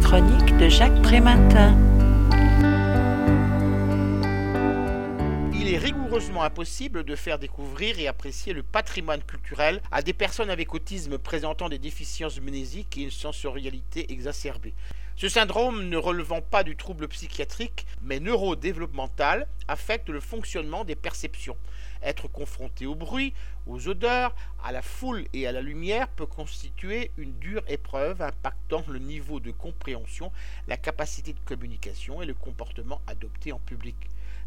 chronique de Jacques Prématin. Il est rigoureusement impossible de faire découvrir et apprécier le patrimoine culturel à des personnes avec autisme présentant des déficiences mnésiques et une sensorialité exacerbée. Ce syndrome, ne relevant pas du trouble psychiatrique, mais neurodéveloppemental, affecte le fonctionnement des perceptions. Être confronté au bruit, aux odeurs, à la foule et à la lumière peut constituer une dure épreuve impactant le niveau de compréhension, la capacité de communication et le comportement adopté en public.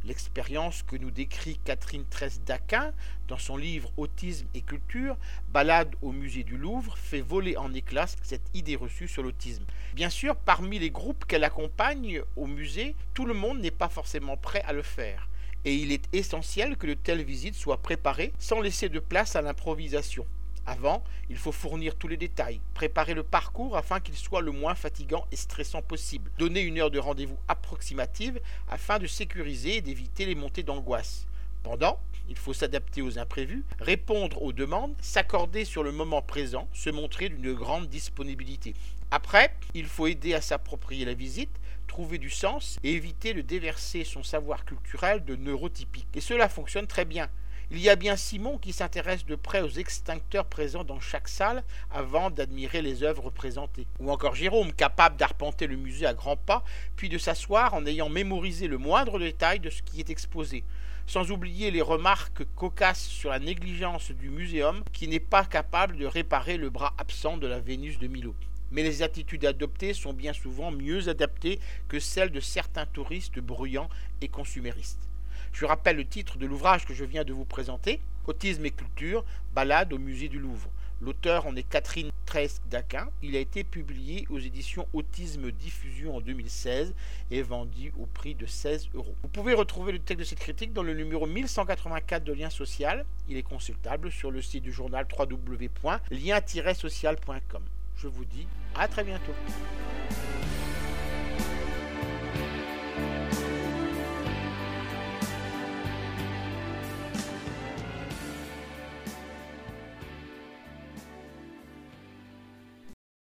L'expérience que nous décrit Catherine Tresse-Daquin dans son livre Autisme et culture, balade au musée du Louvre, fait voler en éclats cette idée reçue sur l'autisme. Bien sûr, parmi les groupes qu'elle accompagne au musée, tout le monde n'est pas forcément prêt à le faire. Et il est essentiel que de telles visites soient préparées sans laisser de place à l'improvisation. Avant, il faut fournir tous les détails, préparer le parcours afin qu'il soit le moins fatigant et stressant possible, donner une heure de rendez-vous approximative afin de sécuriser et d'éviter les montées d'angoisse. Pendant, il faut s'adapter aux imprévus, répondre aux demandes, s'accorder sur le moment présent, se montrer d'une grande disponibilité. Après, il faut aider à s'approprier la visite, trouver du sens et éviter de déverser son savoir culturel de neurotypique. Et cela fonctionne très bien. Il y a bien Simon qui s'intéresse de près aux extincteurs présents dans chaque salle avant d'admirer les œuvres présentées. Ou encore Jérôme, capable d'arpenter le musée à grands pas, puis de s'asseoir en ayant mémorisé le moindre détail de ce qui est exposé. Sans oublier les remarques cocasses sur la négligence du muséum qui n'est pas capable de réparer le bras absent de la Vénus de Milo mais les attitudes adoptées sont bien souvent mieux adaptées que celles de certains touristes bruyants et consuméristes. Je rappelle le titre de l'ouvrage que je viens de vous présenter, Autisme et culture, balade au musée du Louvre. L'auteur en est Catherine Tresque-Daquin. Il a été publié aux éditions Autisme Diffusion en 2016 et vendu au prix de 16 euros. Vous pouvez retrouver le texte de cette critique dans le numéro 1184 de Lien Social. Il est consultable sur le site du journal www.lien-social.com. Je vous dis à très bientôt.